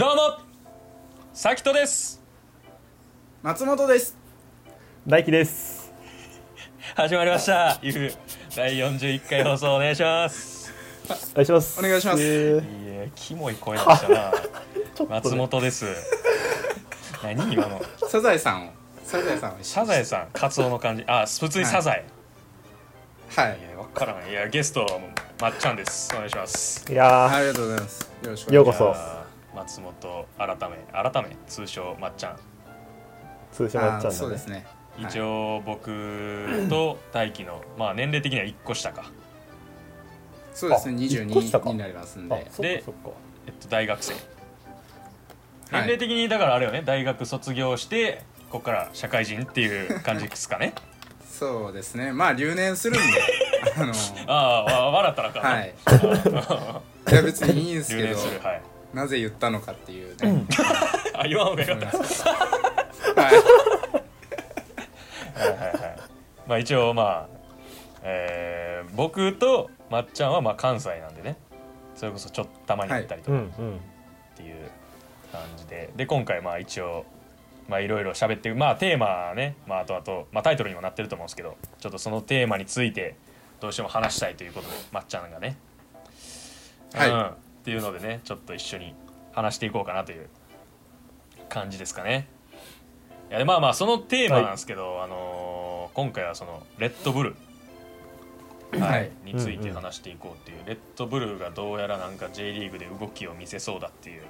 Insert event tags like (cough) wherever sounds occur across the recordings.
どうもさきとです。松本です。大輝です。始まりました「ゆう第41回放送お願いします。お願いします。お願いします。えー。いやキモい声でしたな。(laughs) ちょっとね。松本です。何今の？サザエさんを。サザエさんをサザエさんカツオの感じ。あ普通にサザエ、はい。い、や分からないいやゲストはもうまっちゃんです。お願いします。いやありがとうございます。よろしくようこそ。いやー松本改め改め通称まっちゃん。ー通称まっちゃあんだね。そうですね。一応僕と大輝のまあ年齢的には1個下か。そうですね。あ一個下か。22になりますんで。あそっでかそっか。えっと大学生。年齢的にだからあれよね。大学卒業してここから社会人っていう感じですかね。(laughs) そうですね。まあ留年するんで。(laughs) あのああわ笑ったらあかはい。(laughs) いや別にいいんです留けど。年するはいなぜ言ったのかっていうね。(laughs) あ言わんほうが。よかったはい。はいはいはい。まあ一応まあえー僕とまっちゃんはまあ関西なんでね。それこそちょっとたまに行ったりとかっていう感じで、で今回まあ一応まあいろいろ喋ってまあテーマね。まああとあと、まあ、タイトルにもなってると思うんですけどちょっとそのテーマについてどうしても話したいということでまっちゃんがね。はい。うん、っていうのでねちょっと一緒に話していこうかなという感じですかね。いやでまあまあそのテーマなんですけど、あのー今回はそのレッドブルはい、はいについて話していこうっていう、レッドブルがどうやらなんか J リーグで動きを見せそうだっていうこ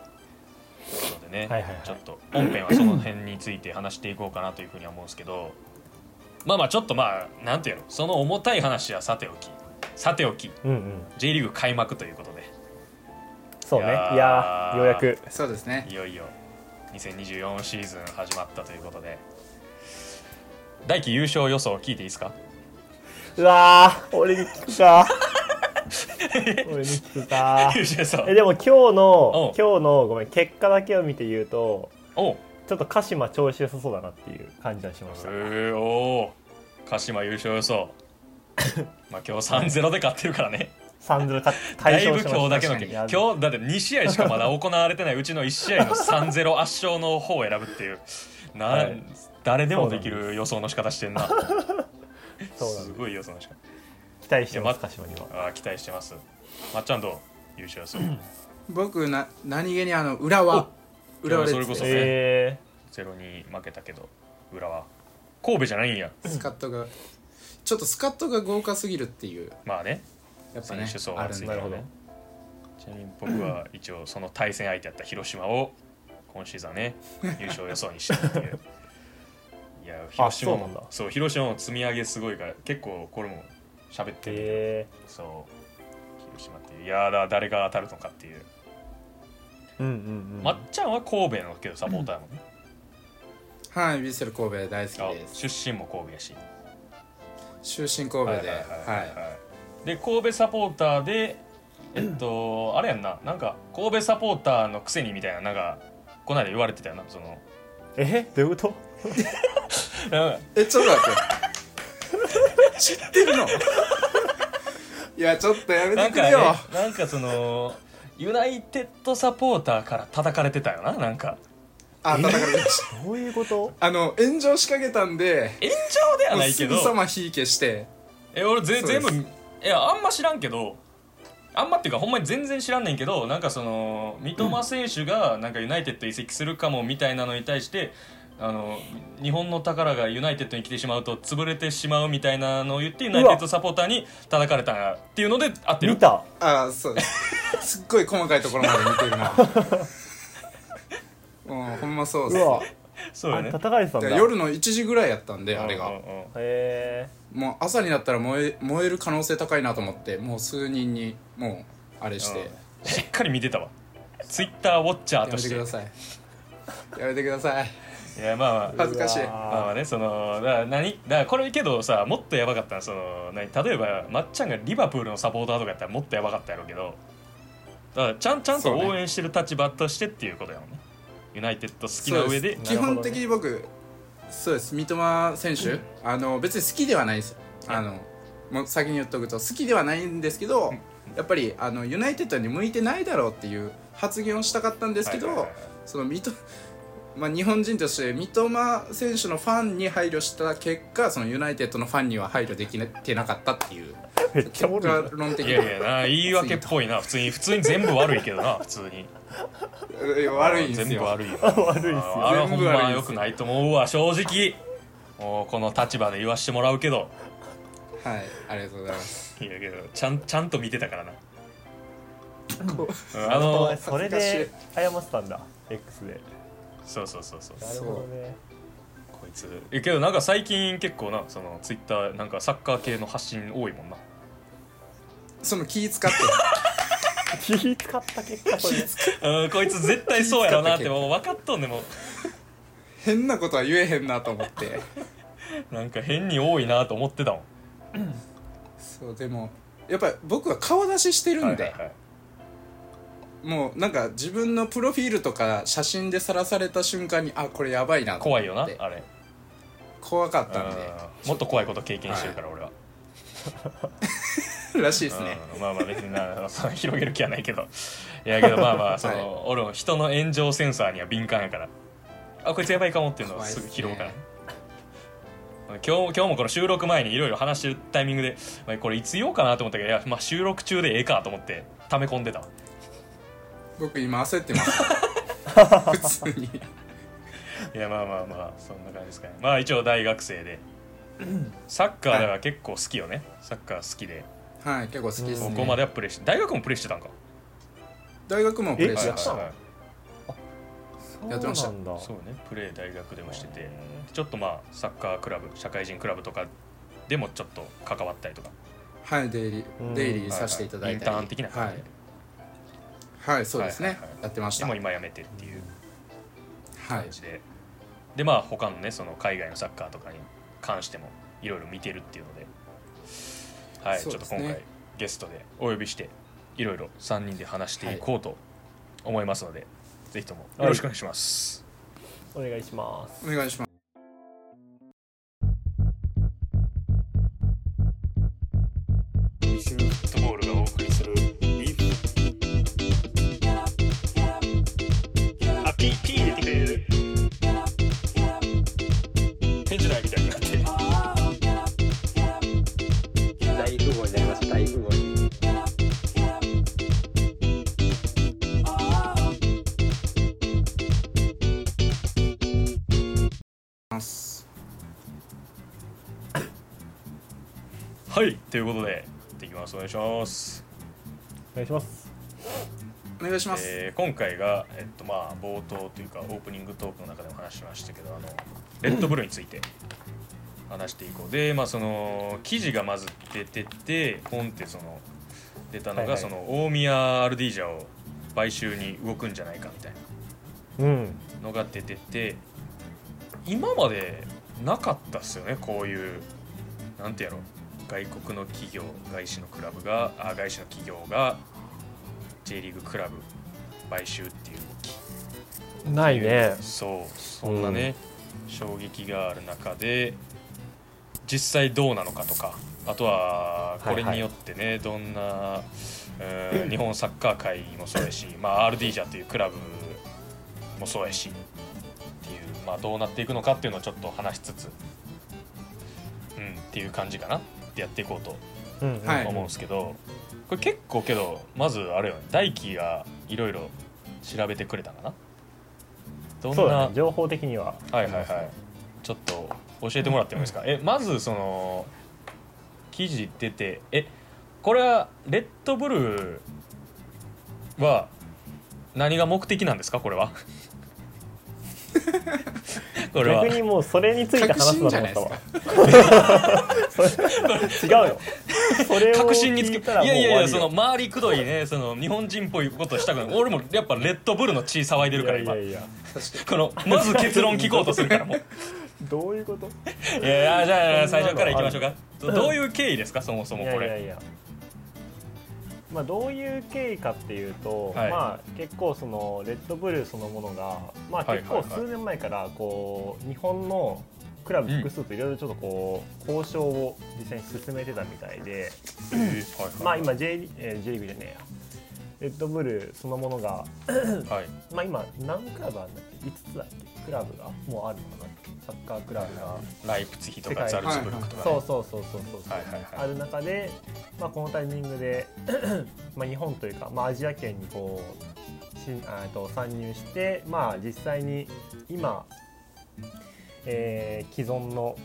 とでね、はいはいはい。ちょっと本編はその辺について話していこうかなというふうには思うんですけどまあまあちょっとまあなんていうのその重たい話はさておき。さておき。うんうん。J リーグ開幕ということでそうね。いいやようやく。そうですね。いよいよ2024シーズン始まったということで。大輝優勝予想聞いていいですか？うわー俺に聞くか。(laughs) 俺に聞くか。優勝予想。えでも今日の今日のごめん結果だけを見て言うとおう。ちょっと鹿島調子良さそうだなっていう感じはしました。えー、おー鹿島優勝予想。(laughs) まあ今日3-0で勝ってるからね3-0かだいぶ大勝しました。今日だけの今日だって2試合しかまだ行われてないうちの1試合の3-0圧勝の方を選ぶっていう。な、はい。誰でもできる予想の仕方してんな。そうなんです。すごい予想の仕方。期待してます鹿島には。あー期待してます。まっちゃんどう優勝予想。僕な何気にあの浦和。浦和それこそねえゼロに負けたけど裏は神戸じゃないんや。スカットがちょっとスカットが豪華すぎるっていう。まあねやっぱね選手層あるんではついね。ちなみに僕は一応その対戦相手やった広島を今シーズンはね (laughs) 優勝予想にしてるっていう。(laughs) いや広島もそうなんだ。そう広島も積み上げすごいから結構これも喋っー、てる、え。そう。広島っていう。いやーだ誰が当たるのかっていう、ー、うんうんうん。まっちゃんは神戸のけどサポーターやもんね、はいヴィッセル神戸大好きあです。出身も神戸やし。出身神戸で。はいはいはいははいで神戸サポーターでえっとあれやんな。なんか神戸サポーターのくせにみたいななんかこの間言われてたよなその。えどういうこと？なん。かいえちょっと待って。知ってるの？いやちょっとやめなんかねてくれよ。なんかそのユナイテッドサポーターから叩かれてたよななんか。あ叩かれました。どういうこと？あの炎上しかけたんで炎上ではないけど。すぐさま火消して。え俺ぜ全部いやあんま知らんけどあんまっていうかほんまに全然知らんねんけどなんかその三笘選手がなんかユナイテッド移籍するかもみたいなのに対してあの日本の宝がユナイテッドに来てしまうと潰れてしまうみたいなのを言ってユナイテッドサポーターに叩かれたっていうので合ってる。見た。ああそうです。(laughs) すっごい細かいところまで見てるな。も (laughs) うほんまそうですそうよね。あ叩かれてたんだ。で夜の1時ぐらいやったんであれが。へもう朝になったら燃え燃える可能性高いなと思ってもう数人にもうあれして。うん。しっかり見てたわ。ツイッターウォッチャやめーとして。てください。やめてください。いやまあまあ。ー恥ずかしい。うわまあまあねそのだから何だからこれけどさもっとやばかったのはその何例えばまっちゃんがリバプールのサポーターとかやったらもっとやばかったやろうけど。だからちゃんちゃんとそうね応援してる立場としてっていうことやもんねユナイテッド好きな上で基本的に僕そうです。三笘選手、あの別に好きではないですよ。あのもう先に言っとくと好きではないんですけど、やっぱりあのユナイテッドに向いてないだろうっていう発言をしたかったんですけど、はいはいはいその三笘まあ、日本人として三笘選手のファンに配慮した結果そのユナイテッドのファンには配慮できてなかったっていうめっ論的いやいやな言い訳っぽいな。普通に普通に全部悪いけどな普通に。いや悪いんですよ。全部悪いよ。悪いっすよ。あれはほんま良くないと思うわ正直。もうこの立場で言わしてもらうけど。はいありがとうございます。いやけどちゃんちゃんと見てたからな。あのそれで謝ってたんだ X で。そうそうそうそう。なるほどね。こいつ。えけどなんか最近結構なそのツイッターなんかサッカー系の発信多いもんな。うその気使って。気使った結果それ。うんこいつ絶対そうやろなってもう分かっとんねんも変なことは言えへんなと思って。うなんか変に多いなと思ってたもん。そうでもやっぱり僕は顔出ししてるんで、はいはいはい。もうなんか自分のプロフィールとか写真でさらされた瞬間にあこれやばいなと思って。怖いよなあれ。怖かったんで。うん。もっと怖いこと経験してるから俺は (laughs) らしいですね。うん。まあまあ別になその広げる気はないけど。いやけどまあまあその、はい。俺も人の炎上センサーには敏感やから。あこいつやばいかもっていうのをすぐ拾うから、今日今日もこの収録前にいろいろ話してるタイミングで、まあ、これいつ言おうかなと思ったけどいや、まあ、収録中でええかと思って溜め込んでたわ。僕今焦ってます。(laughs) 普通に。いやまあまあまあそんな感じですかね。まあ一応大学生で。(laughs) サッカーでは結構好きよね、サッカー好きではい結構好きですね。ここまではプレイして大学もプレイしてたんか？大学もプレイしえましたはいはいはい。やってました。そうなんだ。そうねプレー大学でもしててちょっとまあサッカークラブ社会人クラブとかでもちょっと関わったりとか。はい出入うん。り出入りさせていただいたり。インターン的な感じで。はい、はい、そうですね、はいはいはい。やってました。でも今やめてっていうはい。感じで、でまあ他のねその海外のサッカーとかに関してもいろいろ見てるっていうのではい、ちょっと今回ゲストでお呼びしていろいろ3人で話していこうと思いますので、ぜひともよろしくお願いします、お願いします。お願いしますということでやっていきます。お願いします。お願いします。お願いします、えー今回が、えっとまあ、冒頭というかオープニングトークの中でも話しましたけどあのレッドブルについて話していこう。で、まあ、その記事がまず出ててポンってその出たのが、はいはい。その大宮アルディージャを買収に動くんじゃないかみたいうん。なのが出てて今までなかったっすよねこういうなんてやろう外国の企業外資のクラブがあ外資の企業が J リーグクラブ買収っていう動き。ないね。そうそんなね、衝撃がある中で実際どうなのかとかあとはこれによってね、どんな、うん (clears throat) 日本サッカー界もそうやし、まあ、RD ジャというクラブもそうやしっていう、まあ、どうなっていくのかっていうのをちょっと話しつつ、うん、っていう感じかなってやっていこうと思うんですけど、これ結構けどまずあれよね大輝がいろいろ調べてくれたかな？どんそうだなね情報的には。はいはいはい。ちょっと教えてもらってもいいですか？えまずその記事出てえこれはレッドブルは何が目的なんですか？これは (laughs) これは。逆にもうそれについて話すと。思ったわそれ違うよ。それを確信につけ聞いたらいやいやいやその周りくどいねその日本人っぽいことしたくない俺もやっぱレッドブルの血騒いでるから今。りよいやいや。このまず結論聞こうとするからもう。どういうこと？いやいやじゃあ最初からいきましょうか。どどういう経緯ですかそもそもいやこれいやいやまあどういう経緯かっていうと、はい。まあ結構そのレッドブルそのものがまあはい結構数年前からこう日本のクラブ複数といろいろちょっとこう交渉を実際に進めてたみたいで、まあ今 J, リえー J リーグじゃねえや。レッドブルそのものがはい。まあ今何クラブあるんだっけ？5つだっけ？クラブがもうあるのかな？サッカークラブがライプツィヒとかザルツブルクとかね。そうそうそうそうそうある中で、まあ、このタイミングで (coughs) まあ日本というか、まあ、アジア圏にこうしんあーと参入して、まあ、実際に今、えー既存の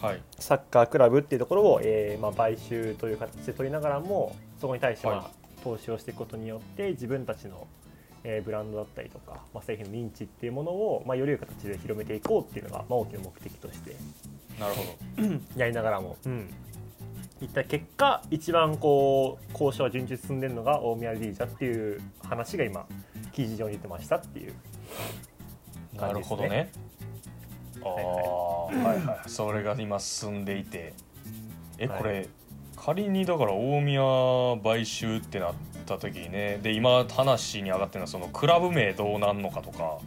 はい。サッカークラブっていうところを、えーまあ、買収という形で取りながらもそこに対してまあ、はい。投資をしていくことによって自分たちの、えーブランドだったりとか、まあ、製品の認知っていうものを、まあ、より良い形で広めていこうっていうのが、まあ、大きな目的として。なるほど。(clears throat) やりながらも、うん、いった結果一番こう交渉が順調に進んでるのが大宮リージャっていう話が今記事上に出てましたっていう。なる感じですね。ほどねああはい。はいはい。それが今進んでいて。えはい。これ仮にだから大宮買収ってなった時にねで今話に上がってるのはそのクラブ名どうなんのかとか。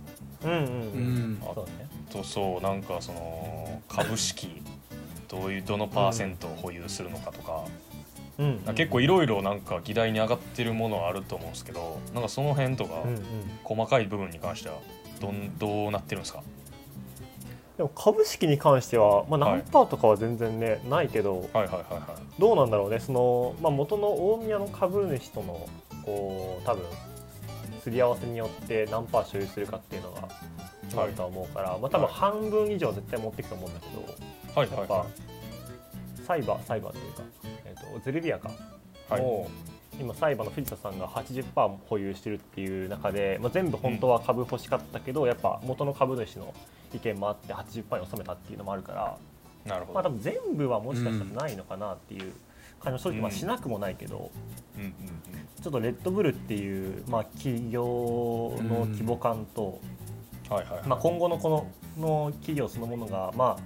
うんうんううんんそうだね。とそうなんかその株式 (laughs) どういうどのパーセントを保有するのかとか、うん。結構いろいろなんか議題に上がってるものはあると思うんですけどなんかその辺とかうんうん。細かい部分に関してはどんどうなってるんですか？でも株式に関しては、まあ、はい。何パーとかは全然ね、ないけどはいはいはいはい。どうなんだろうね。その、まあ、元の大宮の株主とのこう多分すり合わせによって何パー所有するかっていうのが決まるとは思うから、まあ、多分はい半分以上絶対持っていくと思うんだけど、はいはいはやっぱサイバーサイバーというか、えー、とゼルビアか。はい。もう今サイバーの藤田さんが80%保有してるっていう中で、まあ、全部本当は株欲しかったけど、やっぱ元の株主の意見もあって80%に収めたっていうのもあるから、いなるほど、まあ、多分全部はもしかしたらないのかなっていう感じも正直まあうんしなくもないけど、うん。うん。ちょっとレッドブルっていう、まあ、企業の規模感と、うん。はいはいはい、まあ、今後のこのの企業そのものが、まあ、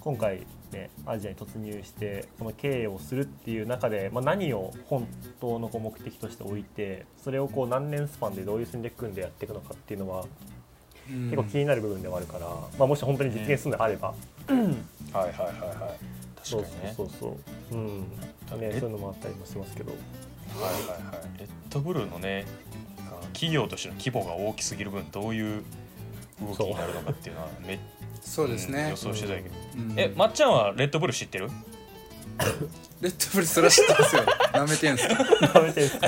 今回、ね、アジアに突入してこの経営をするっていう中で、まあ、何を本当のこう目的として置いてそれをこう何年スパンでどういう戦略組んでやっていくのかっていうのは結構気になる部分ではあるから、まあ、もし本当に実現するのであれば、はいはいはいはい。そう確かにねそう。そうそう、うん。ね、そういうのもあったりもしますけど。はいはいはい。レッドブルのね企業としての規模が大きすぎる分どういう動きになるのかっていうのはめっ (laughs) そうですね。ん予、想してたけど、うん。えまっちゃんはレッドブル知ってる？(laughs) レッドブルそれは知ってますよ。(laughs) なめてんすか？ダメですか？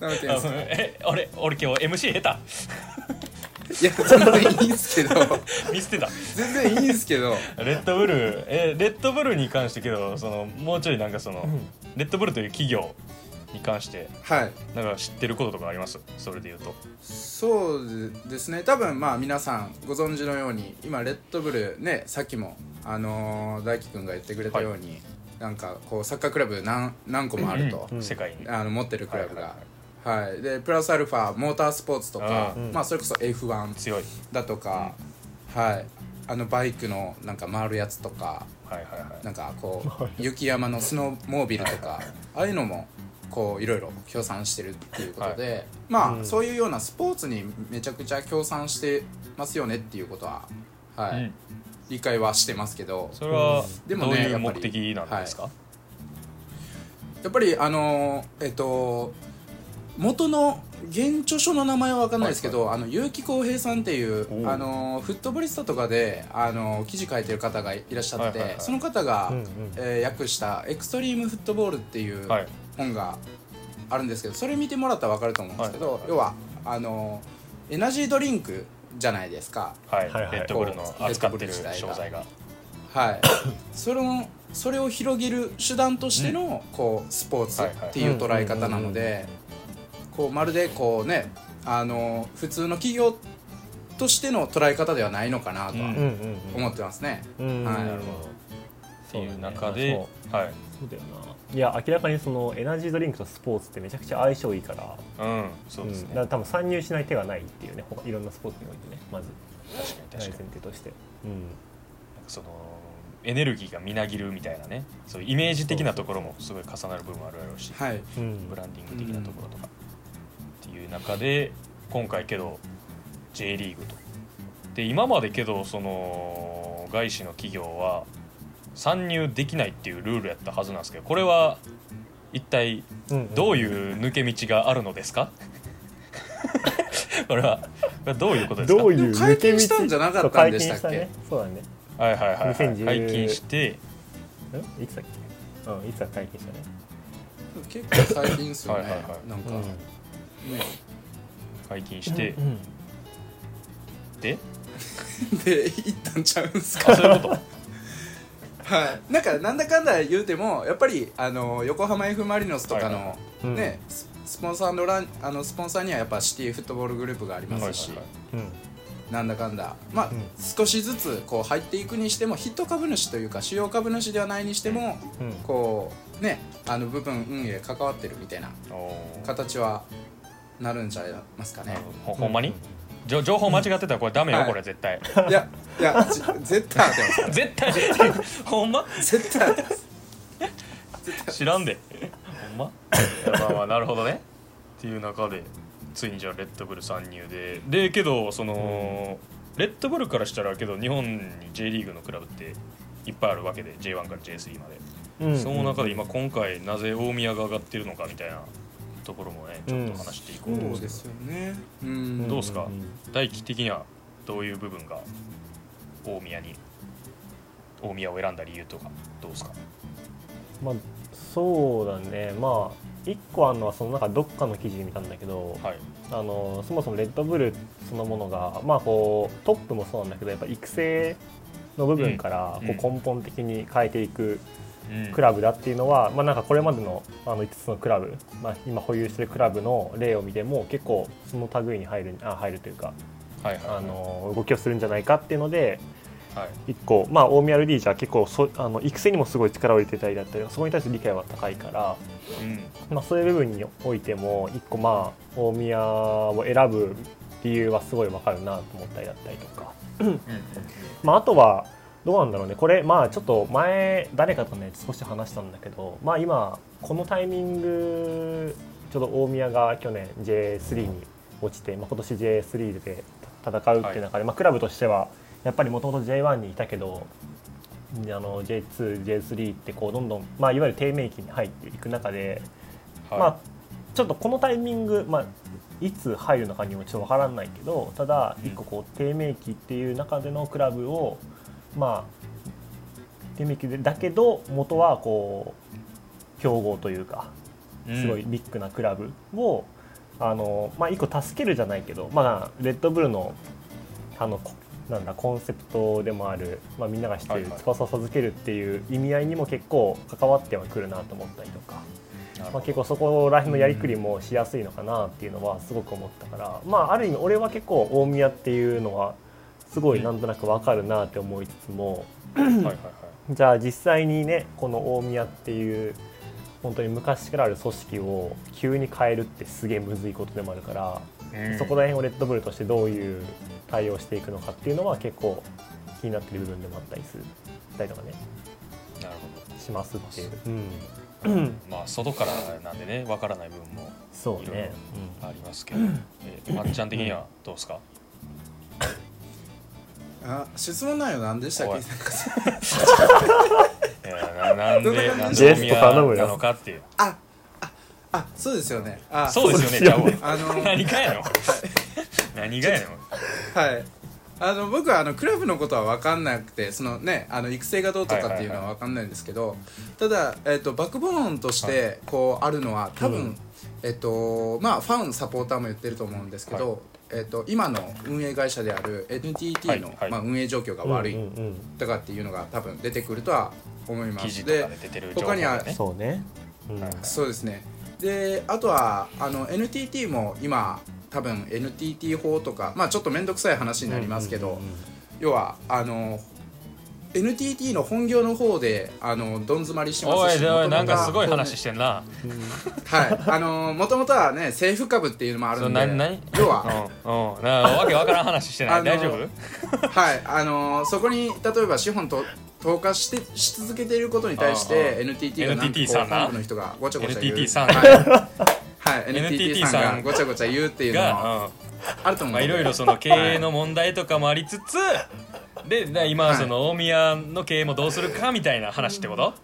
なめてんすか？(laughs) え俺俺今日 MC 下いや全然いいんすけど。手見捨てた。全然いいんすけど。レッドブルえレッドブルに関してけどそのもうちょいなんかその、レッドブルという企業に関してはい。なんか知ってることとかあります？それで言うと。そうですね。多分まあ皆さんご存知のように今レッドブルねさっきもあのー大輝くんが言ってくれたように、なんかこうサッカークラブ何何個もあると、うん世界に。あの持ってるクラブが。はいはい、でプラスアルファモータースポーツとか、うんまあそれこそ F1 強い。だとか、はい。あのバイクのなんか回るやつとかはいはいはい。なんかこう雪山のスノーモービルとかああいうのもこういろいろ協賛してるっていうことで、まあ、うん。そういうようなスポーツにめちゃくちゃ協賛してますよねっていうことは、はい。うん。理解はしてますけど。それはでもどういうねやっぱり目的なんですか、やっぱりあのーえっと元の原著書の名前は分かんないですけど、あの結城浩平さんっていうあのーフットボリスタとかであのー記事書いてる方がいらっしゃって、はいはいはい。その方が、うんうん。えー訳した「エクストリームフットボール」っていうはい本があるんですけどそれ見てもらったら分かると思うんですけど、はい。はいはい要はあのーエナジードリンクじゃないですか。はい、はいはい。レッドブルの扱ってる商材が。はい、それをそれを広げる手段としての、こうスポーツっていう捉え方なのでこうまるでこうねあの普通の企業としての捉え方ではないのかなとはうん。うんうん思ってますね。うん。はい。なるほど。っていう中で、そう。はい。そうだよないや明らかにそのエナジードリンクとスポーツってめちゃくちゃ相性いいから。うんそうですね、ん。だから多分参入しない手がないっていうね。他いろんなスポーツにおいてね。まず。確かに確かに。提として、うん、なんかそのエネルギーがみなぎるみたいなね。そういうイメージ的なところもすごい重なる部分あるやろうし。はい、うん。ブランディング的なところとか、っていう中で今回けど J リーグと。で今までけどその外資の企業は参入できないっていうルールやったはずなんですけどこれは一体どういう抜け道があるのですか？(laughs) これはこれはどういうことですか？どういう解禁したんじゃなかったんでしたっけ？ね。そうだね。はいはいはい、はい、2010解禁してんいつだっけ？うんいつだ解禁したね。結構最近っすよね。はいはいはい。なんか、うん。ね。解禁して、うんで？(laughs) で一旦ちゃうんすあかそういうこと？はい。なんかなんだかんだ言うてもやっぱりあの横浜 F・ マリノスとかの、はいはうん。ねススポンサーのランあのスポンサーにはやっぱシティフットボールグループがありますし、はいはい。うん。なんだかんだ。まあ、うん。少しずつこう入っていくにしても筆頭株主というか主要株主ではないにしても、うん。こうねあの部分運営関わってるみたいな形はなるんじゃいますかね。ほんまに、じょ情報間違ってたらこれダメよ、はい。これ絶対。いやいやじ絶対当てます。絶対絶対ほんま？絶対当てます。知らんで。ほんま？いやまあまあなるほどね。っていう中でついにじゃあレッドブル参入で。でけどその、レッドブルからしたらけど日本に J リーグのクラブっていっぱいあるわけで J1 から J3 まで、うん。その中で今今回なぜ大宮が上がってるのかみたいなところもねちょっと話していこうと思うんそうですどよね。うん。どうっすか？大輝的にはどういう部分が大宮に大宮を選んだ理由とかどうですか？まあそうだね。まあ一個あるのはそのなんかどっかの記事見たんだけど、はい。あのそもそもレッドブルそのものがまあこうトップもそうなんだけどやっぱ育成の部分からうん。こう根本的に変えていくうんクラブだっていうのは、まあ、なんかこれまでのあの5つのクラブ、まあ、今保有してるクラブの例を見ても結構その類に入るあ入るというかはいはい。あの動きをするんじゃないかっていうのではい。一個、まあ、大宮ルディージャー結構そあの育成にもすごい力を入れてたりだったりそこに対して理解は高いから、うん。まあ、そういう部分においても一個まあ大宮を選ぶ理由はすごいわかるなと思ったりだったりとか、うん。まあ、あとはどうなんだろうね。これまあちょっと前誰かとね少し話したんだけどまあ今このタイミングちょうど大宮が去年 J3 に落ちて、まあ、今年 J3 で戦うっていう中で、まあ、クラブとしてはやっぱりもともと J1 にいたけどあの J2、J3 ってこうどんどん、まあ、いわゆる低迷期に入っていく中で、はい。まあ、ちょっとこのタイミング、まあ、いつ入るのかにもちょっとわからないけどただうん。一個こう低迷期っていう中でのクラブを、まあ低迷期でだけど元はこう強豪というかすごいビッグなクラブを、あのまあ、一個助けるじゃないけど、まあ、レッドブルのあのこなんだコンセプトでもある、まあ、みんなが知ってる翼を授けるっていう意味合いにも結構関わってはくるなと思ったりとか。まあ、結構そこら辺のやりくりもしやすいのかなっていうのはすごく思ったから、まあ、ある意味俺は結構大宮っていうのはすごいなんとなく分かるなって思いつつも、はいはいはいじゃあ実際にねこの大宮っていう本当に昔からある組織を急に変えるってすげえむずいことでもあるから、うん。そこら辺をレッドブルとしてどういう対応していくのかっていうのは結構気になってる部分でもあったりするたりとかねなるほしますっていう、どまあ外からなんでねわからない部分もそうね。いろいろ、ありますけど、えーまっちゃん的にはどうですか？(laughs) あ質問内容何でしたっけ？(laughs) ななんどんなでなん感じゲスト頼むよなのかっていう。あああそうですよね。あそうですよねちゃう。わあの (laughs) 何がやねん何がやねんはい。あの僕はあのクラブのことは分かんなくてそのねあの育成がどうとかっていうのは分かんないんですけど、ただ、えっとバックボーンとしてこうあるのは多分、うん。えっとまあファンサポーターも言ってると思うんですけど、えっと今の運営会社である NTT の、はいはい。まあ、運営状況が悪いとかっていうのが多分出てくるとは思います。で他にはそうね、うん。はい。そうですね。であとはあの NTT も今多分 NTT 法とかまあちょっと面倒くさい話になりますけど、うんうんうん。要はあの NTT の本業の方であのどん詰まりしまおいすしおいなんかすごい話してんな。はい。あのもともとはね政府株っていうのもあるんで要は。(laughs) うんうん。なわけわからん話してない。大丈夫？(laughs) はい。あのそこに例えば資本と投下してし続けていることに対して NTT がなんの人がごちゃごちゃ言う。NTT さんはい、はい、NTT さんが。ごちゃごちゃ言うっていうのも。が、うんあると思うまあいろいろその経営の問題とかもありつつ (laughs) でで今はい。その大宮の経営もどうするかみたいな話ってこと？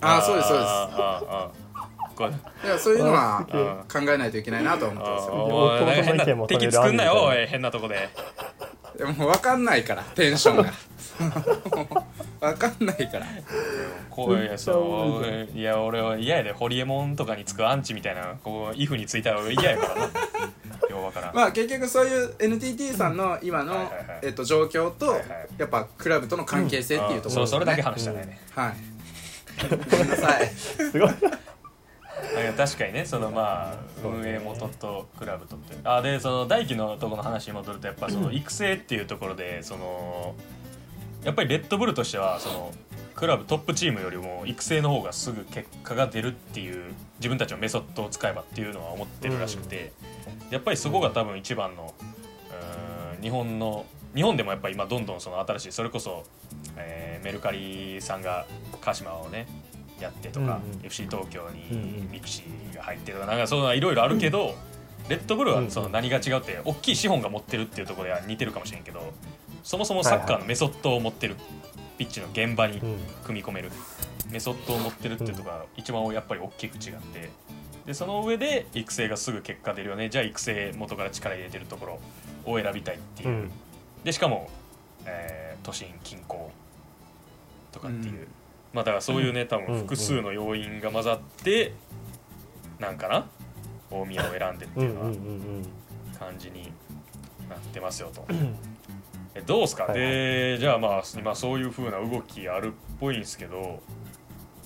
ああそうですそうです。あーあーあーこれだからそういうのは考えないといけないなと思ってますよ。変な敵作んなよ変なとこででももう分かんないからテンションが。(laughs) 分かんないから。こういうそういや俺は嫌やでホリエモンとかにつくアンチみたいなこうイフについたら俺嫌やからな。ようわからん。まあ結局そういう NTT さんの今のえっと状況とやっぱクラブとの関係性っていうところそうそれだけね話したね、はい。ごめんなさい。すごい。いや確かにねそのまあ運営元とクラブとってあでその大輝のとこの話に戻るとやっぱその育成っていうところでそのやっぱりレッドブルとしてはそのクラブトップチームよりも育成の方がすぐ結果が出るっていう自分たちのメソッドを使えばっていうのは思ってるらしくて、やっぱりそこが多分一番のうーん日本の日本でもやっぱり今どんどんその新しいそれこそ、えーメルカリさんが鹿島をねやってとか、うんうん。FC 東京うんうん。にミクシィが入ってとかなんかそういうのはいろいろあるけど、レッドブルはうんうん。その何が違うって大きい資本が持ってるっていうところでは似てるかもしれんけどそもそもサッカーのメソッドを持ってるピッチの現場にうん。組み込めるメソッドを持ってるっていうところが一番やっぱり大きく違ってでその上で育成がすぐ結果出るよね。じゃあ育成元から力入れてるところを選びたいっていう、うん。でしかも、えー都心近郊とかっていう、うんまあだからそういうね多うん分複数の要因が混ざって、なんかな大宮を選んでっていうのはん感じになってますよと。(clears throat) えどうですか、はいはい。でじゃあまあ今そういう風な動きあるっぽいんですけど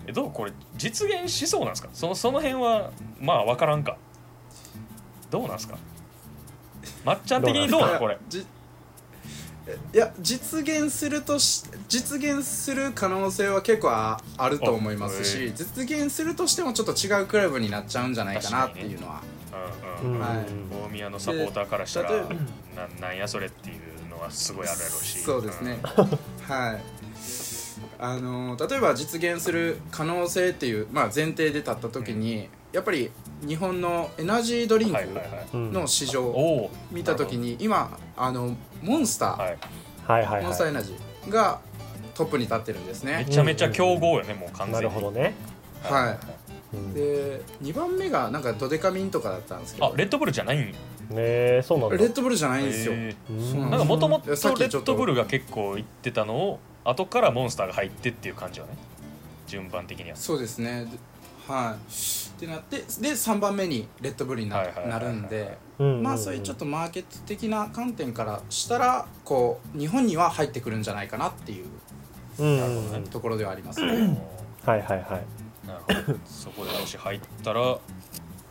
えどう？これ実現しそうなんですか？そのその辺はまあ分からんか。どうなんですか？(laughs) まっちゃん的にどうなん？これ。じいや実現するとし実現する可能性は結構ああると思いますあへし実現するとしてもちょっと違うクラブになっちゃうんじゃないかなっていうのは、うんうんうん。うんはい大宮のサポーターからしたらななんやそれっていうのはすごいあるやろうし。そうですね、はい。あの例えば実現する可能性っていう、まあ、前提で立った時に、やっぱり日本のエナジードリンクの市場を見た時に今あのモンスター、はい。はいはいモンスターエはナジーがトップに立ってるんですめね、ちゃめちゃ強豪よねもう完い全に。なるほどね。はい。うんで2番目がなんかドデカミンとかだったんですけど。あレッドブルじゃないんやねえそうなんだ。レッドブルじゃないんですよ、なんかもともとレいやさっきちょっとッドブルが結構行ってたのを後からモンスターが入ってっていう感じよね。順番的には。そうですね。ではいってなってで3番目にレッドブルにな,、はいはいはいはい。なるんでうんうんまあそういうちょっとマーケット的な観点からしたらこう日本には入ってくるんじゃないかなっていうところではありますね、はいはいはい。なるほど。(laughs) そこでもし入ったら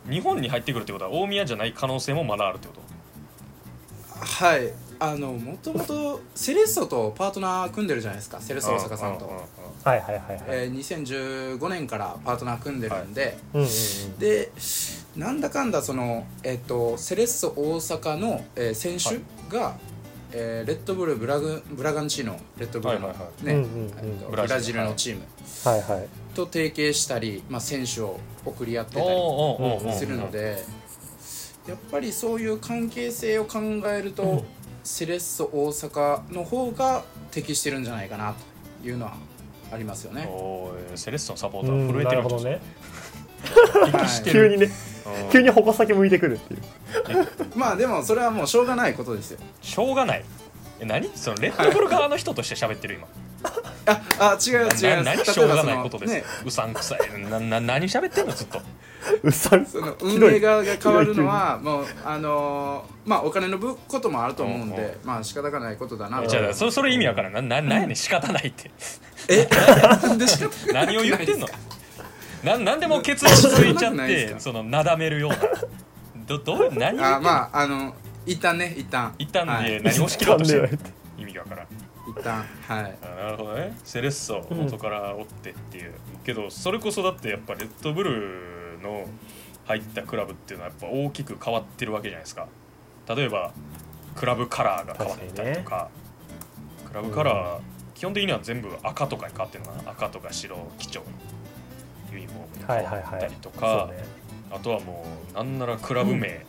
日本に入ってくるってことは大宮じゃない可能性もまだあるってこと？はい。あのもともとセレッソとパートナー組んでるじゃないですかセレッソ大阪さんと、はいはいはいはい。えー2015年からパートナー組んでるんで、うんうんうん。でなんだかんだその、えっとセレッソ大阪の、えー選手が、えーレッドブルブラグブラガンチーノレッドブルの、はいはいはい。ねブラジル。のチーム。はいはい。と提携したり、まあ、選手を送り合ってたりするのでやっぱりそういう関係性を考えると、うん。セレッソ大阪の方が適してるんじゃないかなというのはありますよね。セレッソのサポータうんー震えてる。なるほどね。(laughs) 急にねうん急に矛先向いてくるっていう。まあでもそれはもうしょうがないことですよ。しょうがない。え何？そのレッドブル側の人として喋ってる今ああ違う違う。な何しょうがないことです、ね。うさんくさい。なな何喋ってんの？ずっと。うさんその運営側が変わるのはもうあのーまあお金のぶこともあると思うんでまあ仕方がないことだな。とじゃあそれそれ意味わからんな。ななんやねん仕方ないって。え？な (laughs) んで仕方がない何を言ってんの？ですかななんでもうケツつついちゃってそのなだめるような。どどう何言ってんの？あまああの一旦ね一旦一旦はい。で何を仕切ろうとしてるなんで意味がわからん一旦はい。あなるほどね。セレッソ元からおってっていう、けどそれこそだってやっぱレッドブルの入ったクラブっていうのはやっぱ大きく変わってるわけじゃないですか。例えばクラブカラーが変わったりとか。クラブカラー、基本的には全部赤とかに変わってるのかな。赤とか白基調のユニフォームに変わったりとか、そうねあとはもうなんならクラブ名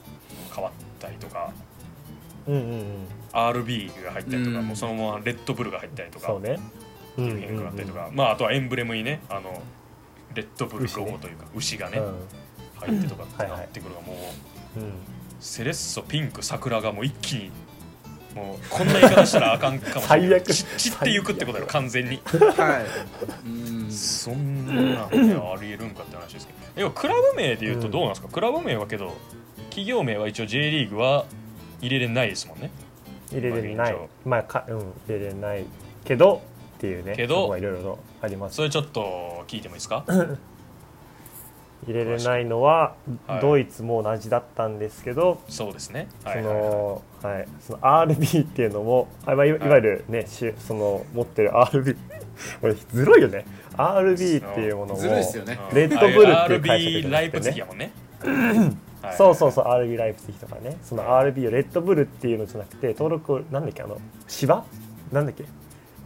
変わったりとか、うんうんうん RB が入ったりとか、うん。もうそのままレッドブルが入ったりとかそうね。うんいう変化があったりとか、まああとはエンブレムにねあのレッドブルロゴというか牛,、がね、うん。入ってとかってはいはいなってくるがもううん。セレッソピンク桜がもう一気にもうこんな言い方したらあかんかもしれない。最悪。ち散っていくってことよ完全に。はい。うん。そんなんねありえるんかって話ですけど。要はクラブ名でいうとどうなんですか、クラブ名はけど企業名は一応 J リーグは入れれないですもんね入れれない。まあ現まあかうん入れれないけどっていうねけどいろいろとあります。それちょっと聞いてもいいですか？(laughs) 入れれないのははい。ドイツも同じだったんですけど、そうですね。はそいはいはい。のはいその RB っていうのもあまあいわい。わゆるね、しその持ってる RB これずるいよね。RB っていうものもずるいですよね。うんレッドブルっていう解釈 RB じゃなくてね。ライプツィヒやもんね。は (laughs) いそうそうそう RB ライプツィヒとかね。その RB をレッドブルっていうのじゃなくて登録をなんだっけあの芝？なんだっけ？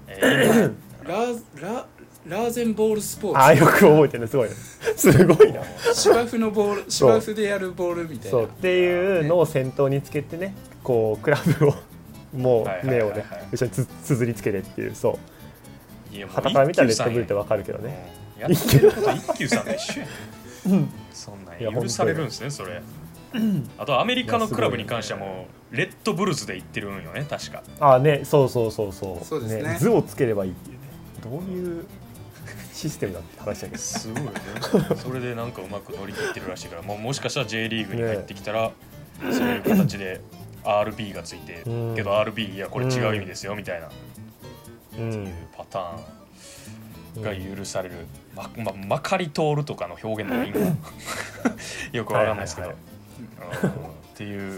えー (coughs) ラララーゼンボールスポああーよく覚えてるね。すごいね。すごいな。ツ芝生のボール芝生でやるボールみたいな。そう。っていうのを先頭につけてねこうクラブをもはいう目をね後ろにつつづりつけてっていうそう。いやもう旗から見たらレッドブルってわかるけどね。うん。やってること一休さんと一緒やそんいや許されるんですねそれ。(clears throat) あとアメリカのクラブに関してはもうレッドブルズで言ってるんよね確か。あねそうそうそうそう。そうですね。図をつければいいっていうね。どういうシステムだって話だけど。すごいよね。それでなんかうまく乗り切ってるらしいから。もうもしかしたら J リーグに入ってきたら、そういう形で RB がついて、うん。けど RB いやこれ違う意味ですよみたいな、うっていうんパターンが許される、まままかり通るとかの表現の意味が (laughs) よくわかんないですけど、はいうん。っていう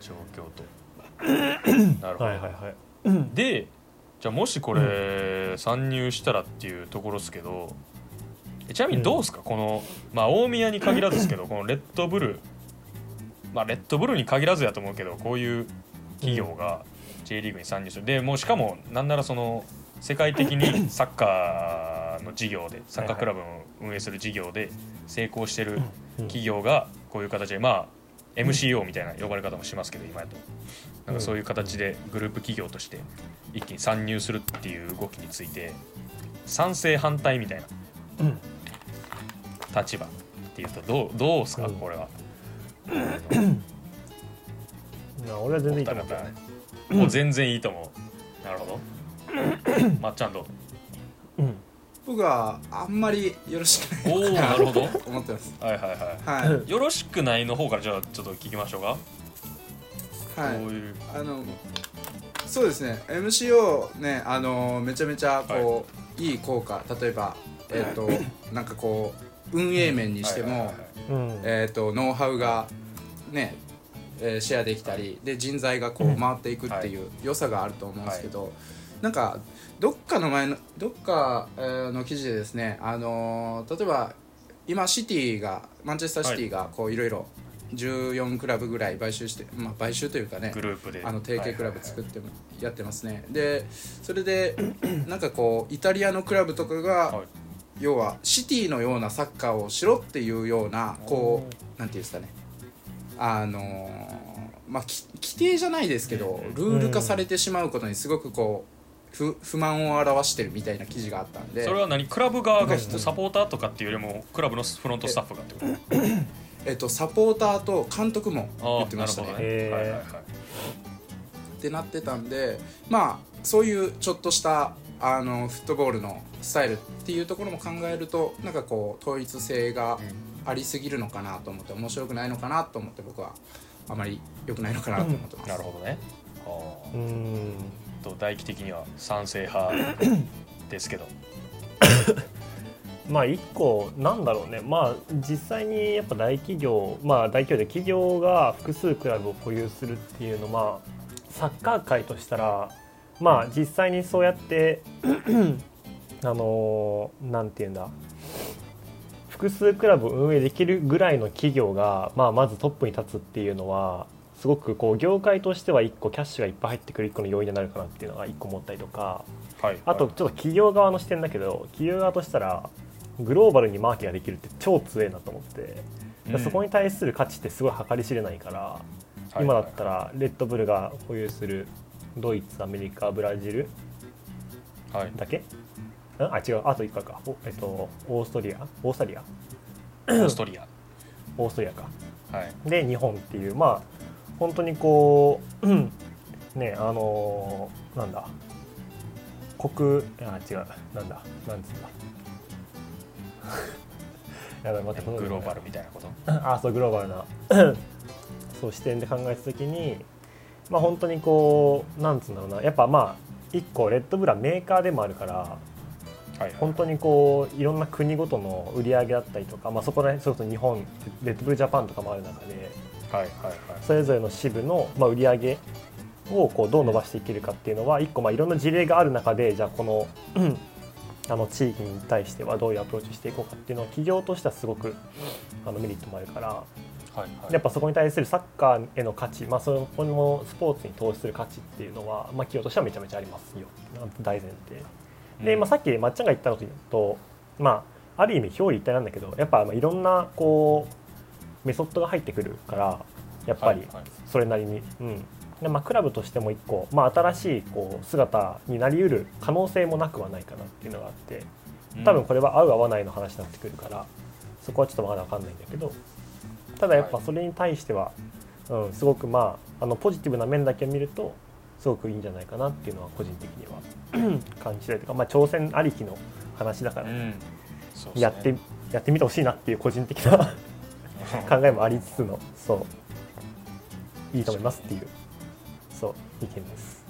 状況と。(coughs) なるほど、はいはいはい。でじゃあもしこれ参入したらっていうところですけどえちなみにどうですか、このまあ大宮に限らずですけど (coughs) このレッドブルまあレッドブルに限らずやと思うけどこういう企業が J リーグに参入する。でもうしかもなんならその世界的にサッカーの事業でサッカークラブを運営する事業で成功してる企業がこういう形でまあ MCO みたいな呼ばれ方もしますけど今やとなんかそういう形でグループ企業として一気に参入するっていう動きについて賛成反対みたいな立場っていうとどうどうですかうんこれは？いや俺は全然いいと思うもう全然いいと思う。なるほど。まっちゃんと。うん僕はあんまりよろしくないおお (laughs) なるほど。はい思ってます。はいは。はい。よろしくないの方からじゃあちょっと聞きましょうか。いはい。こういう？あのそうですね。MCO ねあのめちゃめちゃこう、い、い効果。例えばえっ、となんかこう運営面にしても、えー、とノウハウがね、えーシェアできたりで人材がこう回っていくっていう良さがあると思うんですけど、なんかどっかの前のどっか、えーの記事でですね、あのー例えば今シティがマンチェスターシティがこういろいろ14クラブぐらい買収して、まあ、買収というかねグループで。あの提携クラブ作ってもやってますね。でそれで (clears throat) なんかこうイタリアのクラブとかが、はい。要はシティのようなサッカーをしろっていうようなこうなんていうんですかね。あのーまあき規定じゃないですけどルール化されてしまうことにすごくこう不不満を表してるみたいな記事があったんで。それは何？クラブ側がサポーターとかっていうよりもクラブのフロントスタッフがってこと？(coughs) えっと、サポーターと監督も言あってましたね。ね。はいはいはい。ってなってたんでまあそういうちょっとしたあのフットボールのスタイルっていうところも考えるとなんかこう統一性がありすぎるのかなと思って面白くないのかなと思って僕はあまり良くないのかなと思ってます。なるほどね。あー。うんと大気的には賛成派ですけど。(coughs) まあ一個なんだろうねまあ実際にやっぱ大企業まあ大企業で企業が複数クラブを保有するっていうのはサッカー界としたらまあ実際にそうやって (coughs) あのーていうんだ複数クラブを運営できるぐらいの企業が、まあ、まずトップに立つっていうのはすごくこう業界としては一個キャッシュがいっぱい入ってくる一個の要因になるかなっていうのが一個思ったりとかはい。あとちょっと企業側の視点だけど企業側としたらグローバルにマーケができるって超強いなと思ってうん。そこに対する価値ってすごい計り知れないから、はい。今だったらレッドブルが保有するドイツアメリカブラジルはい。だけ？ん？あ違う。あと1個か。お、えっと、オーストリア？オーストリア？オーストリア。オーストリアか。はい。で日本っていう。まあ本当にこううん。ねあのーなんだ。国あ違う。なんだ。なんつうんだ。(laughs) やばい待ってグローバルみたいなこと？あそうグローバルな。(clears throat) そう視点で考えた時にまあ本当にこうなんつうんだろうな。やっぱまあ一個レッドブルはメーカーでもあるからはいはい。本当にこういろんな国ごとの売り上げだったりとか、まあ、そこら辺それこそ日本レッドブルジャパンとかもある中ではいはいはい。それぞれの支部の、まあ、売り上げをこうどう伸ばしていけるかっていうのは一個まあいろんな事例がある中でじゃあこのうんあの地域に対してはどういうアプローチしていこうかっていうのは企業としてはすごくあのメリットもあるからはいはい。やっぱそこに対するサッカーへの価値、まあ、そこのスポーツに投資する価値っていうのは、まあ、企業としてはめちゃめちゃありますよ。大前提。で、まあ、さっきまっちゃんが言ったのと、まあ、ある意味表裏一体なんだけどやっぱまあいろんなこうメソッドが入ってくるからやっぱりはいはい。それなりに、うん。でまあ、クラブとしても一個、まあ、新しいこう姿になりうる可能性もなくはないかなっていうのがあって多分これは合う合わないの話になってくるからそこはちょっとまだ分かんないんだけどただやっぱそれに対しては、うん、すごくまああのポジティブな面だけを見るとすごくいいんじゃないかなっていうのは個人的には (clears throat) 感じたりとか、まあ、挑戦ありきの話だから、うん。ね。やってやってみてほしいなっていう個人的な (laughs) 考えもありつつのそう。いいと思いますっていうそう意見です。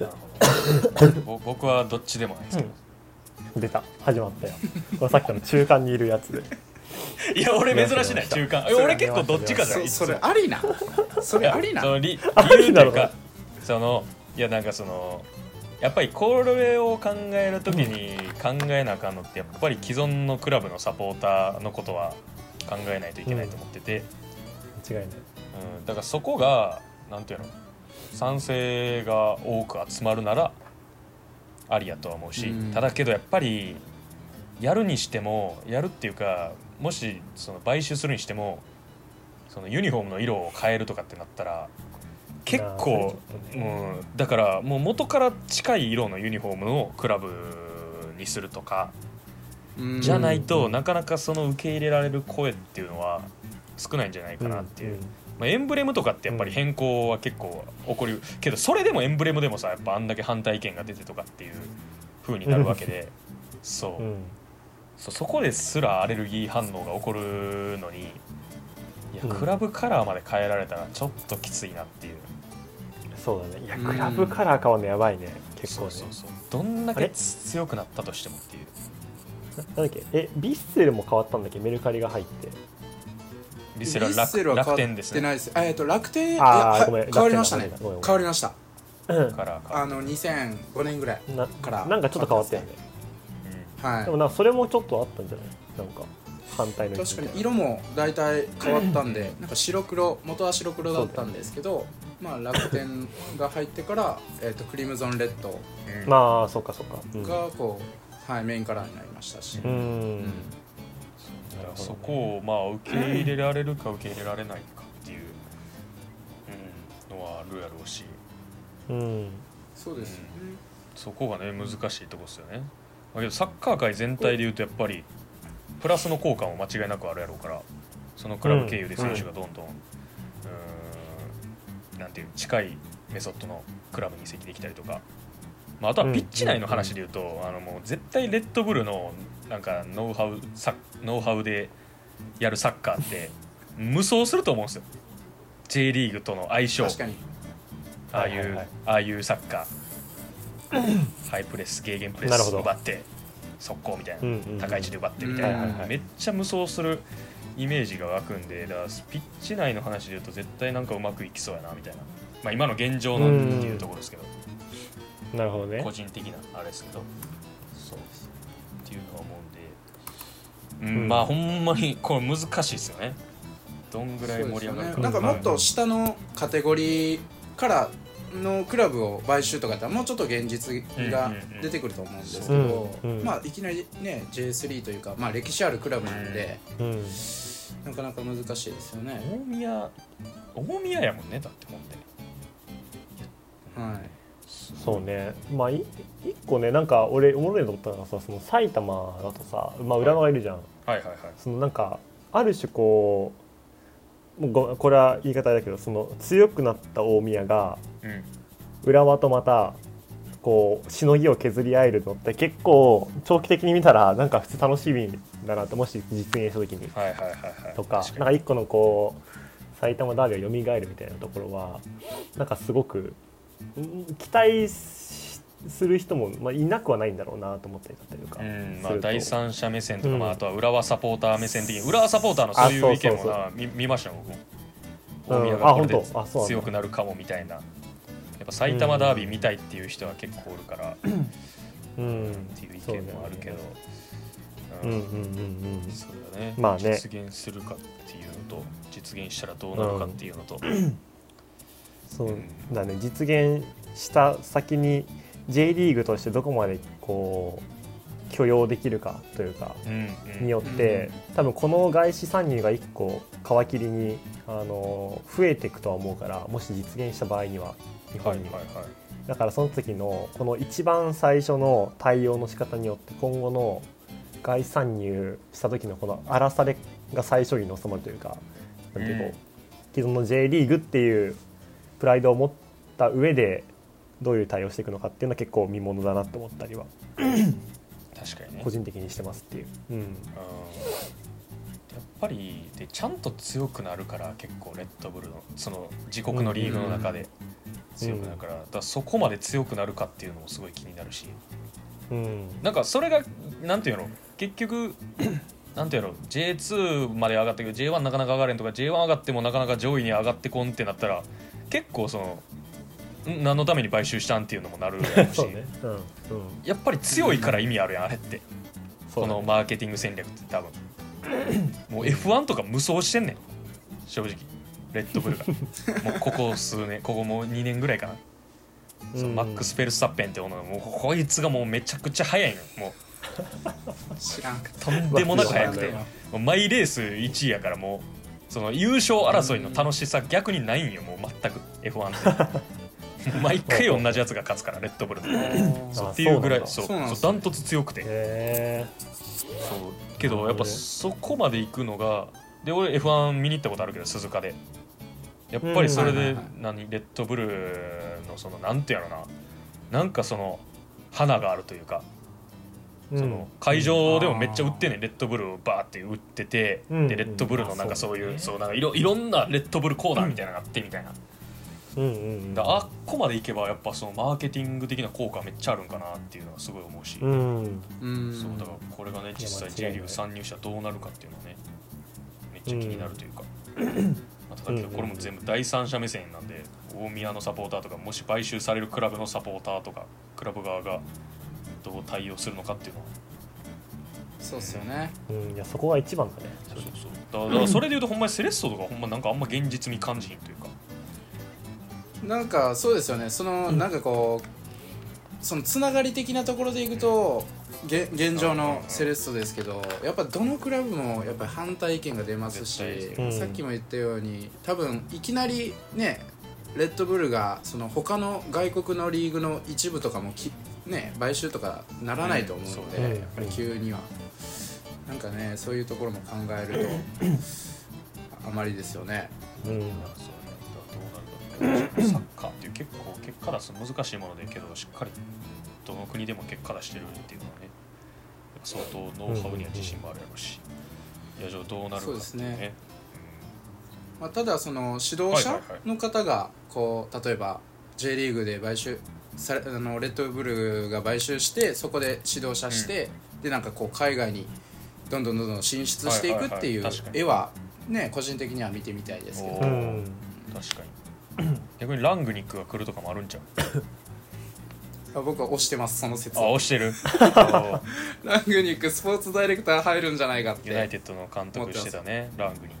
いやなるほど。ぼ (coughs) 僕はどっちでもないですけど、出た。始まったよ。さっきの中間にいるやつで。いや俺珍しいない中間。え俺結構どっちかじゃないそそれありな。それありな。その理あ理由というありなのかそのいやなんかそのやっぱりこれを考えるときに考えなあかんのってやっぱり既存のクラブのサポーターのことは考えないといけないと思ってて、間違いない。うんだからそこがなんていうの賛成が多く集まるならありやとは思うし、うん。ただけどやっぱりやるにしてもやるっていうかもしその買収するにしてもそのユニフォームの色を変えるとかってなったら結構うん、だからもう元から近い色のユニフォームのクラブにするとかうん。じゃないとなかなかその受け入れられる声っていうのは少ないんじゃないかなっていう。ん。まあ、エンブレムとかってやっぱり変更は結構起こる。けどそれでもエンブレムでもさやっぱあんだけ反対意見が出てとかっていう風になるわけで。(laughs) そう,、うん。そうそこですらアレルギー反応が起こるのにいやうん。クラブカラーまで変えられたらちょっときついなっていう、そうだね。いやうん。クラブカラー変わるのやばいね。結構ね。そうそうそう。どんだけ強くなったとしてもっていう。ななんだっけ？えビッセルも変わったんだっけ？メルカリが入って。リセラヴィッセル楽楽は変わって天です。ねないです。えっと楽天あごめん変わりましたね。変わりました。うん。カラーか。あの2005年ぐらいなから。なんかちょっと変わったよね。はい。でもなんかそれもちょっとあったんじゃない？なんか反対の確かに色も大体変わったんでなんか白黒元は白黒だったんですけど、まあ楽天が入ってから、えっとクリムゾンレッドうん。まあそうかそうか。うん。がこう、はい、メインカラーになりましたし、ううん。んだからそこをまあ受け入れられるか受け入れられないかっていう、うん、のはあるやろうし。うん。そうですよね、そこがね難しいとこですよね。だけどサッカー界全体でいうとやっぱりプラスの効果も間違いなくあるやろうからそのクラブ経由で選手がどんどん、うーんなんていう近いメソッドのクラブに移籍できたりとか、まあ、あとはピッチ内の話で言うと、あのもう絶対レッドブルのなんかノウハウサノウハウでやるサッカーって無双すると思うんですよ。J リーグとの相性。ああいう、はいはいはい。ああいうサッカー。(clears throat) ハイプレスゲーゲンプレス奪って速攻みたいな、うんうんうん高い位置で奪ってみたいな、うんはいはいはい。めっちゃ無双するイメージが湧くんでだからピッチ内の話で言うと絶対なんかうまくいきそうやなみたいな、まあ、今の現状のっていうところですけど、なるほどね。個人的なあれですけど。そう。っていうのは思うんで、うんうん。まあほんまにこれ難しいですよね。どんぐらい盛り上がるか。ね。なんかもっと下のカテゴリーからのクラブを買収とかやったらもうちょっと現実が出てくると思うんですけど、うんうん。まあいきなりね J3 というか、まあ、歴史あるクラブなので、うん。なかなか難しいですよね。大宮大宮やもんねだってほんではい。そうね。まあい一個ねなんか俺おもろいと思ったのがさその埼玉だとさ、まあ、浦和がいるじゃん、はいはいはい。そのなんかある種こうごこれは言い方だけどその強くなった大宮がうん浦和とまたこうしのぎを削り合えるのって結構長期的に見たらなんか普通楽しみだなってもし実現した時に。とか確なんか一個のこう埼玉ダービーが蘇るみたい。なところはなんかすごくうん期待しする人も、まあ、いなくはないんだろうなと思ったりだったりとか、うんまあ、第三者目線とか、うん。まあ、あとは浦和サポーター目線的に浦和サポーターのそういう意見もな見見ましたよ僕も。うん。大宮がこれで強くなるかもみたいな。やっぱ埼玉ダービー見たいっていう人は結構おるから、っうん。ていう意見もあるけど。うん。うん。うん。うん。そうだね,、まあね。実現するかっていうのと実現したらどうなるかっていうのと、そうだね。実現した先に J リーグとしてどこまでこう許容できるかというかによって、多分この外資参入が1個皮切りにあの増えていくとは思うからもし実現した場合には日はい本に、はいはいだからその時のこの一番最初の対応の仕方によって今後の外資参入した時のこの荒されが最初に収まるというかなんていうこう、うん。既存の J リーグっていうプライドを持った上でどういう対応していくのかっていうのは結構見ものだなと思ったりは確かにね。個人的にしてますっていう。うん。うん。やっぱりでちゃんと強くなるから結構レッドブルのその自国のリーグの中で強くなるから,、だからそこまで強くなるかっていうのもすごい気になるし。うん。なんかそれがなんていうの？結局 (clears throat) なんていうの？J2 まで上がったけど J1 なかなか上がれんとか J1 上がってもなかなか上位に上がってこんってなったら結構そのん何のために買収したんっていうのもなるやろうし。(laughs) ね。うんうん。やっぱり強いから意味あるやんあれって。このマーケティング戦略って多分。(laughs) もう F1 とか無双してんねん。正直。レッドブルが。(laughs) もうここ数年ここもう2年ぐらいかな、そのマックス・フェルスタッペンって女のもうこいつがもうめちゃくちゃ速いのも知らんうとんでもなく速くて。マイレース1位やからもうその優勝争いの楽しさ逆にないんよ。もう全く。F1 ってもう (laughs) 毎回同じやつが勝つからレッドブル。のそうあっていうぐらいそそうそダントツ強くて。へそうけどやっぱそこまで行くのがで俺 F1 見に行ったことあるけど鈴鹿で。やっぱりそれで何レッドブルのそのなんてやろな。なんかその花があるというか。えその会場でもめっちゃ売ってんねん。レッドブルをバーって売っててうん。でレッドブルのなんかあそういうそうねそうなんかいろいろんなレッドブルコーナーみたいなのがあってみたいなうんうんうん。だあっこまで行けばやっぱそのマーケティング的な効果めっちゃあるんかなっていうのはすごい思うし。うん。うんそうだからこれがね実際 J リーグ参入したらどうなるかっていうのはねめっちゃ気になるというか、まあ、ただけどこれも全部第三者目線なんで大宮のサポーターとかもし買収されるクラブのサポーターとかクラブ側がどう対応するのかっていうのは。そうっすよね。うん。いやそこが一番だね。そうそうそう。だからだからそれでいうとほんまにセレッソとかほんまなんかあんま現実味感じひんというかなんかそうですよね。その、なんかこうそのつながり的なところでいくとげ現状のセレッソですけどやっぱどのクラブもやっぱり反対意見が出ますし、うん。さっきも言ったように多分いきなりねレッドブルがその他の外国のリーグの一部とかもき、ね、買収とかならないと思うので、うん。やっぱり急には、なんかねそういうところも考えると (laughs) あまりですよね。うんサッカーっていう結構結果出す難しいものでけどしっかりどの国でも結果出してるっていうのはね相当ノウハウには自信もあるやろうし、いやじゃあどうなるかっていうそうですね。ねまあ、ただその指導者の方がこう例えば J リーグで買収されあのレッドブルが買収してそこで指導者して、でなんかこう海外にどんどんどんどん進出していくっていう絵はね個人的には見てみたいですけど。確かに (clears throat) 逆にラングニックが来るとかもあるんちゃう？あ僕は推してますその説あを押してる？(laughs) おラングニックスポーツダイレクター入るんじゃないかって。ユナイテッドの監督してたねラングニッ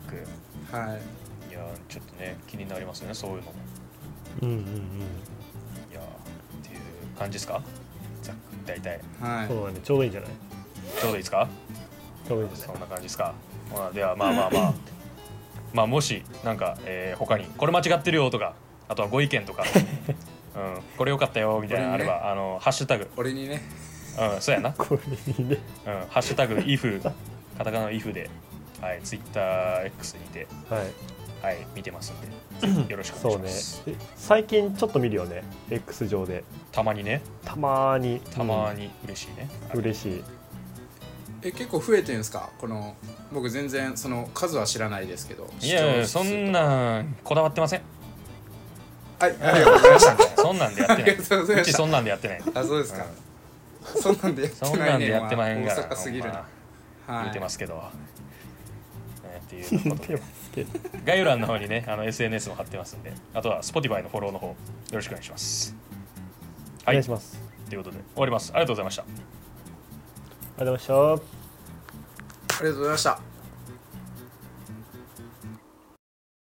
ク。はい。いやちょっとね気になりますねそういうのも。うんうんうん。感じですか？ざ大体。はい。そうだねちょうどいいんじゃない？ちょうどいいですか？ちょうどいいんじゃない？そんな感じですか、まあ、ではまあまあまあまあもしなんか、えー他にこれ間違ってるよとかあとはご意見とか、(laughs) うん、これよかったよみたいなのあれば、これあのハッシュタグ。俺にね。うんそうやな、(laughs) これにね。うん、ハッシュタグ if カタカナの if ではいツイッター X にてはい。はい見てますんで (clears throat) よろしくおそうね願いします、え最近ちょっと見るよね。X 上で。たまにね。たまーに。たまに嬉しいね、うん嬉しいえ結構増えてるんですか？この僕全然その数は知らないですけど。いやいやそんなんこだわってません。はいありがとうございました。(laughs) そんなんでやってない。うちそんなんでやってない。あそうですか、そんなんでやってそんなねないんでやってまへんすぎる。なはい。言ってますけど、えーっていうことで。概要欄の方にねあの SNS も貼ってますんで。あとは Spotify のフォローの方よろしくお願いします。お願いします。ということで終わります。ありがとうございました。ありがとうございました。ありがとうございました。